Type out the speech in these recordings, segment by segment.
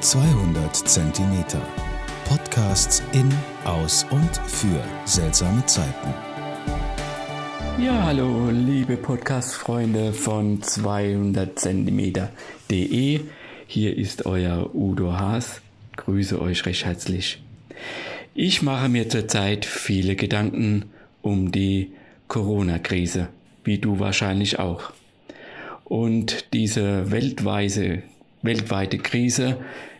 200 Zentimeter. Podcasts in, aus und für seltsame Zeiten. Ja, hallo, liebe Podcast-Freunde von 200 Zentimeter.de. Hier ist euer Udo Haas. Grüße euch recht herzlich. Ich mache mir zurzeit viele Gedanken um die Corona-Krise, wie du wahrscheinlich auch. Und diese weltweite, weltweite Krise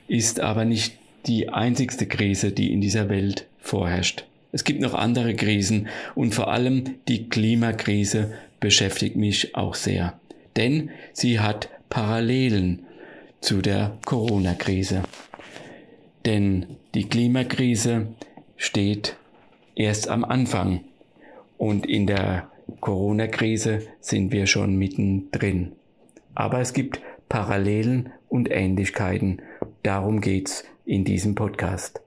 ist aber nicht die einzigste Krise, die in dieser Welt vorherrscht. Es gibt noch andere Krisen und vor allem die Klimakrise beschäftigt mich auch sehr, denn sie hat Parallelen zu der Corona-Krise. Denn die Klimakrise steht erst am Anfang und in der Corona-Krise sind wir schon mittendrin. Aber es gibt Parallelen und Ähnlichkeiten. Darum geht's in diesem Podcast.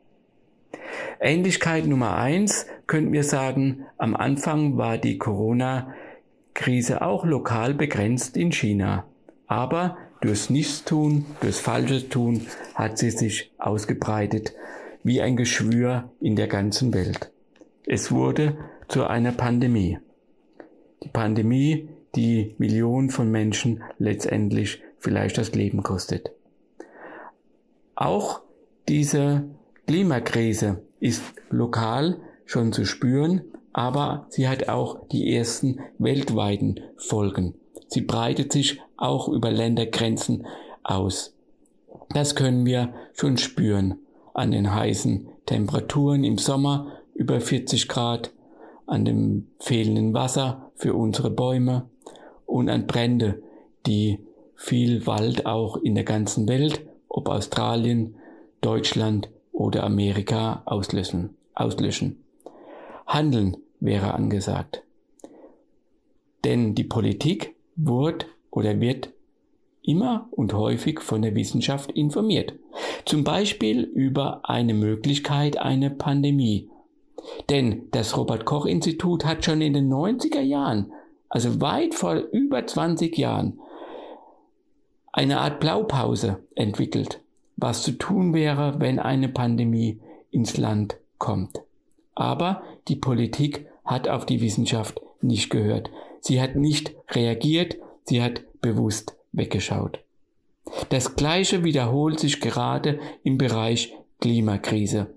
Ähnlichkeit Nummer eins könnten wir sagen, am Anfang war die Corona-Krise auch lokal begrenzt in China. Aber durchs Nichtstun, durchs Falsches tun hat sie sich ausgebreitet wie ein Geschwür in der ganzen Welt. Es wurde zu einer Pandemie. Die Pandemie, die Millionen von Menschen letztendlich vielleicht das Leben kostet. Auch diese Klimakrise ist lokal schon zu spüren, aber sie hat auch die ersten weltweiten Folgen. Sie breitet sich auch über Ländergrenzen aus. Das können wir schon spüren an den heißen Temperaturen im Sommer über 40 Grad, an dem fehlenden Wasser für unsere Bäume und an Brände, die viel Wald auch in der ganzen Welt, ob Australien, Deutschland oder Amerika auslöschen. auslöschen. Handeln wäre angesagt. Denn die Politik wird oder wird immer und häufig von der Wissenschaft informiert. Zum Beispiel über eine Möglichkeit, eine Pandemie. Denn das Robert Koch Institut hat schon in den 90er Jahren, also weit vor über 20 Jahren, eine Art Blaupause entwickelt, was zu tun wäre, wenn eine Pandemie ins Land kommt. Aber die Politik hat auf die Wissenschaft nicht gehört. Sie hat nicht reagiert, sie hat bewusst weggeschaut. Das Gleiche wiederholt sich gerade im Bereich Klimakrise.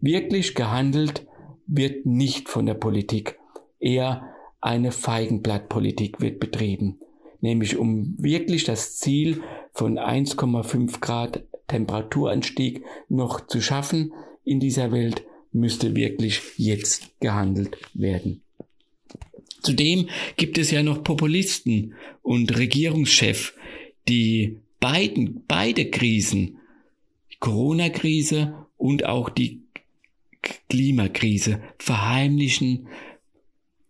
Wirklich gehandelt wird nicht von der Politik, eher eine Feigenblattpolitik wird betrieben, nämlich um wirklich das Ziel von 1,5 Grad Temperaturanstieg noch zu schaffen in dieser Welt, müsste wirklich jetzt gehandelt werden. Zudem gibt es ja noch Populisten und Regierungschefs, die beiden, beide Krisen, Corona-Krise und auch die Klimakrise verheimlichen,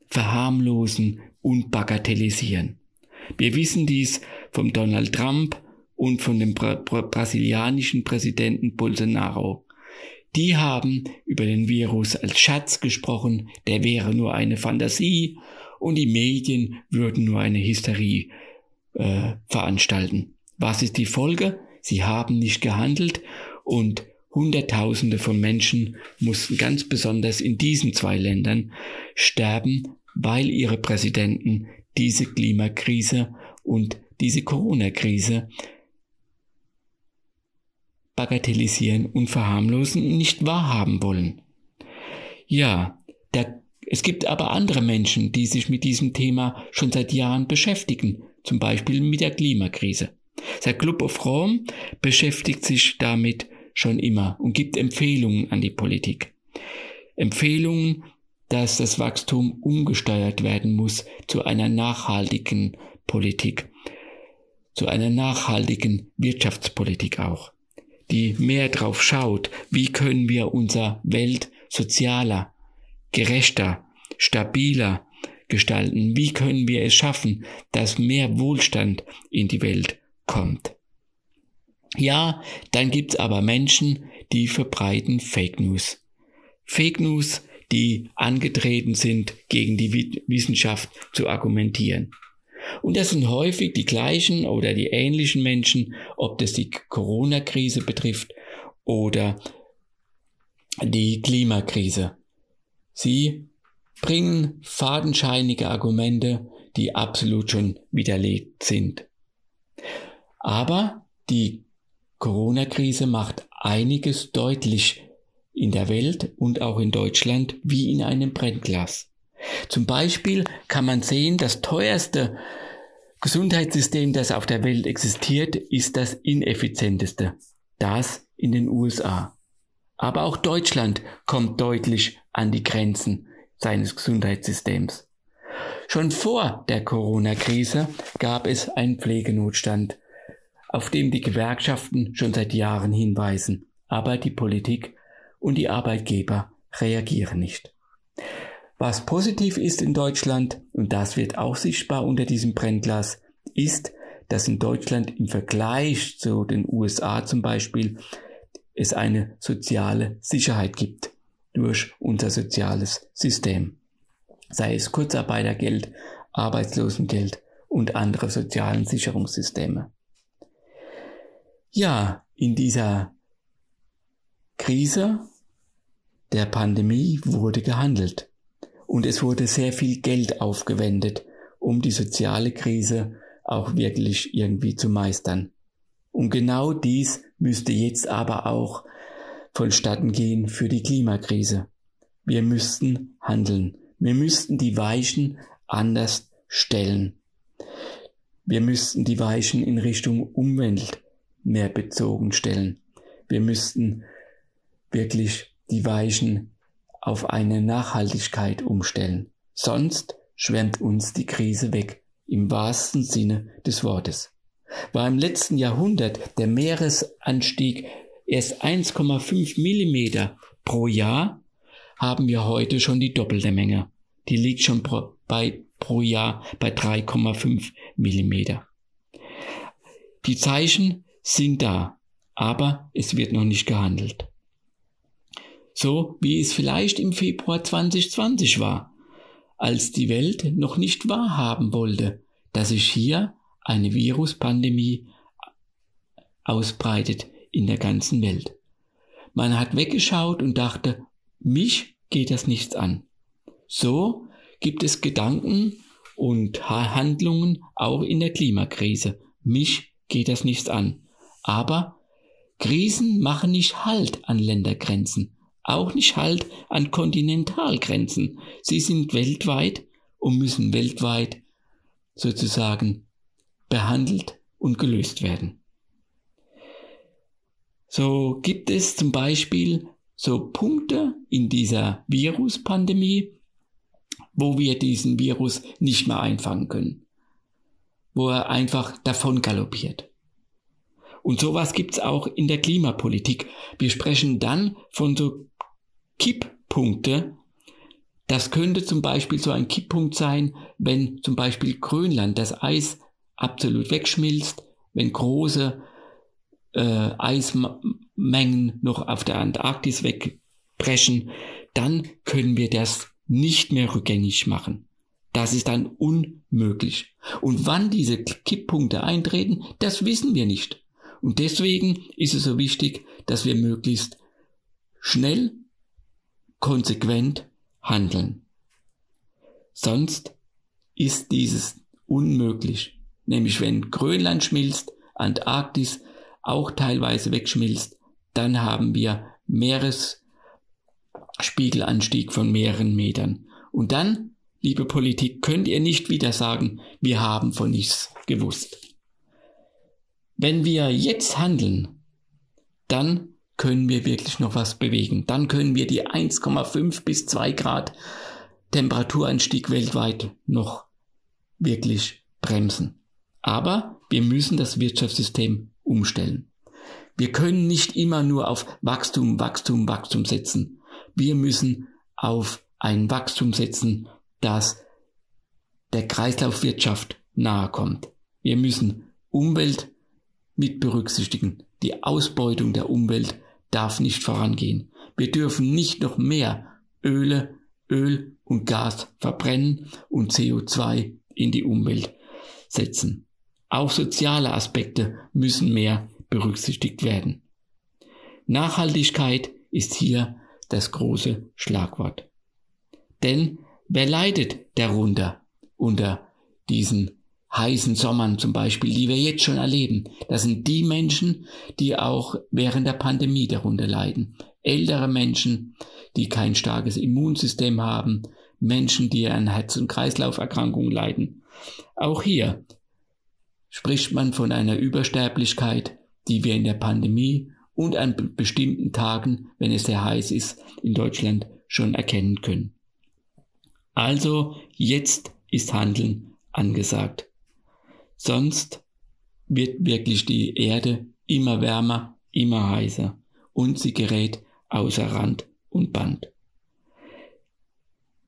verharmlosen und bagatellisieren. Wir wissen dies vom Donald Trump und von dem Bra Bra brasilianischen Präsidenten Bolsonaro. Die haben über den Virus als Schatz gesprochen, der wäre nur eine Fantasie und die Medien würden nur eine Hysterie äh, veranstalten. Was ist die Folge? Sie haben nicht gehandelt und Hunderttausende von Menschen mussten ganz besonders in diesen zwei Ländern sterben, weil ihre Präsidenten diese Klimakrise und diese Corona-Krise bagatellisieren und verharmlosen und nicht wahrhaben wollen. Ja, der, es gibt aber andere Menschen, die sich mit diesem Thema schon seit Jahren beschäftigen, zum Beispiel mit der Klimakrise. Der Club of Rome beschäftigt sich damit schon immer und gibt Empfehlungen an die Politik. Empfehlungen, dass das Wachstum umgesteuert werden muss zu einer nachhaltigen Politik, zu einer nachhaltigen Wirtschaftspolitik auch, die mehr drauf schaut, wie können wir unser Welt sozialer, gerechter, stabiler gestalten, wie können wir es schaffen, dass mehr Wohlstand in die Welt kommt. Ja, dann gibt's aber Menschen, die verbreiten Fake News. Fake News, die angetreten sind, gegen die Wissenschaft zu argumentieren. Und das sind häufig die gleichen oder die ähnlichen Menschen, ob das die Corona-Krise betrifft oder die Klimakrise. Sie bringen fadenscheinige Argumente, die absolut schon widerlegt sind. Aber die Corona-Krise macht einiges deutlich in der Welt und auch in Deutschland wie in einem Brennglas. Zum Beispiel kann man sehen, das teuerste Gesundheitssystem, das auf der Welt existiert, ist das ineffizienteste. Das in den USA. Aber auch Deutschland kommt deutlich an die Grenzen seines Gesundheitssystems. Schon vor der Corona-Krise gab es einen Pflegenotstand, auf dem die Gewerkschaften schon seit Jahren hinweisen. Aber die Politik und die Arbeitgeber reagieren nicht. Was positiv ist in Deutschland, und das wird auch sichtbar unter diesem Brennglas, ist, dass in Deutschland im Vergleich zu den USA zum Beispiel es eine soziale Sicherheit gibt durch unser soziales System. Sei es Kurzarbeitergeld, Arbeitslosengeld und andere sozialen Sicherungssysteme. Ja, in dieser Krise der Pandemie wurde gehandelt und es wurde sehr viel Geld aufgewendet, um die soziale Krise auch wirklich irgendwie zu meistern. Und genau dies müsste jetzt aber auch vonstatten gehen für die Klimakrise. Wir müssten handeln. Wir müssten die Weichen anders stellen. Wir müssten die Weichen in Richtung Umwelt mehr bezogen stellen. Wir müssten wirklich die Weichen auf eine Nachhaltigkeit umstellen. Sonst schwemmt uns die Krise weg, im wahrsten Sinne des Wortes. War im letzten Jahrhundert der Meeresanstieg erst 1,5 Millimeter pro Jahr, haben wir heute schon die doppelte Menge. Die liegt schon pro, bei, pro Jahr bei 3,5 Millimeter. Die Zeichen sind da, aber es wird noch nicht gehandelt. So wie es vielleicht im Februar 2020 war, als die Welt noch nicht wahrhaben wollte, dass sich hier eine Viruspandemie ausbreitet in der ganzen Welt. Man hat weggeschaut und dachte, mich geht das nichts an. So gibt es Gedanken und Handlungen auch in der Klimakrise. Mich geht das nichts an. Aber Krisen machen nicht Halt an Ländergrenzen, auch nicht Halt an Kontinentalgrenzen. Sie sind weltweit und müssen weltweit sozusagen behandelt und gelöst werden. So gibt es zum Beispiel so Punkte in dieser Viruspandemie, wo wir diesen Virus nicht mehr einfangen können, wo er einfach davon galoppiert. Und sowas gibt's auch in der Klimapolitik. Wir sprechen dann von so Kipppunkte. Das könnte zum Beispiel so ein Kipppunkt sein, wenn zum Beispiel Grönland das Eis absolut wegschmilzt, wenn große äh, Eismengen noch auf der Antarktis wegbrechen, dann können wir das nicht mehr rückgängig machen. Das ist dann unmöglich. Und wann diese Kipppunkte eintreten, das wissen wir nicht. Und deswegen ist es so wichtig, dass wir möglichst schnell, konsequent handeln. Sonst ist dieses unmöglich. Nämlich wenn Grönland schmilzt, Antarktis auch teilweise wegschmilzt, dann haben wir Meeresspiegelanstieg von mehreren Metern. Und dann, liebe Politik, könnt ihr nicht wieder sagen, wir haben von nichts gewusst. Wenn wir jetzt handeln, dann können wir wirklich noch was bewegen. Dann können wir die 1,5 bis 2 Grad Temperaturanstieg weltweit noch wirklich bremsen. Aber wir müssen das Wirtschaftssystem umstellen. Wir können nicht immer nur auf Wachstum, Wachstum, Wachstum setzen. Wir müssen auf ein Wachstum setzen, das der Kreislaufwirtschaft nahe kommt. Wir müssen Umwelt mit berücksichtigen. Die Ausbeutung der Umwelt darf nicht vorangehen. Wir dürfen nicht noch mehr Öle, Öl und Gas verbrennen und CO2 in die Umwelt setzen. Auch soziale Aspekte müssen mehr berücksichtigt werden. Nachhaltigkeit ist hier das große Schlagwort. Denn wer leidet darunter unter diesen heißen Sommern zum Beispiel, die wir jetzt schon erleben? Das sind die Menschen, die auch während der Pandemie darunter leiden. Ältere Menschen, die kein starkes Immunsystem haben, Menschen, die an Herz- und Kreislauferkrankungen leiden. Auch hier spricht man von einer Übersterblichkeit, die wir in der Pandemie und an bestimmten Tagen, wenn es sehr heiß ist, in Deutschland schon erkennen können. Also jetzt ist Handeln angesagt. Sonst wird wirklich die Erde immer wärmer, immer heißer und sie gerät außer Rand und Band.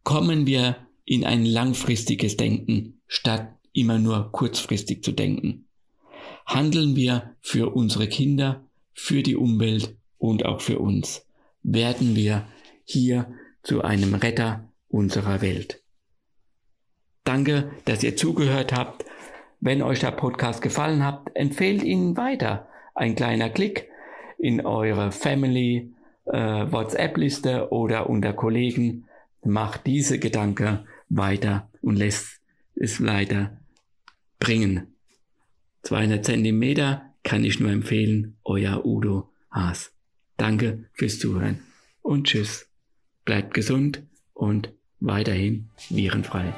Kommen wir in ein langfristiges Denken, statt immer nur kurzfristig zu denken. Handeln wir für unsere Kinder, für die Umwelt und auch für uns. Werden wir hier zu einem Retter unserer Welt. Danke, dass ihr zugehört habt. Wenn euch der Podcast gefallen hat, empfehlt ihn weiter. Ein kleiner Klick in eure Family äh, WhatsApp-Liste oder unter Kollegen macht diese Gedanke weiter und lässt es weiter bringen. 200 Zentimeter kann ich nur empfehlen, euer Udo Haas. Danke fürs Zuhören und tschüss. Bleibt gesund und weiterhin virenfrei.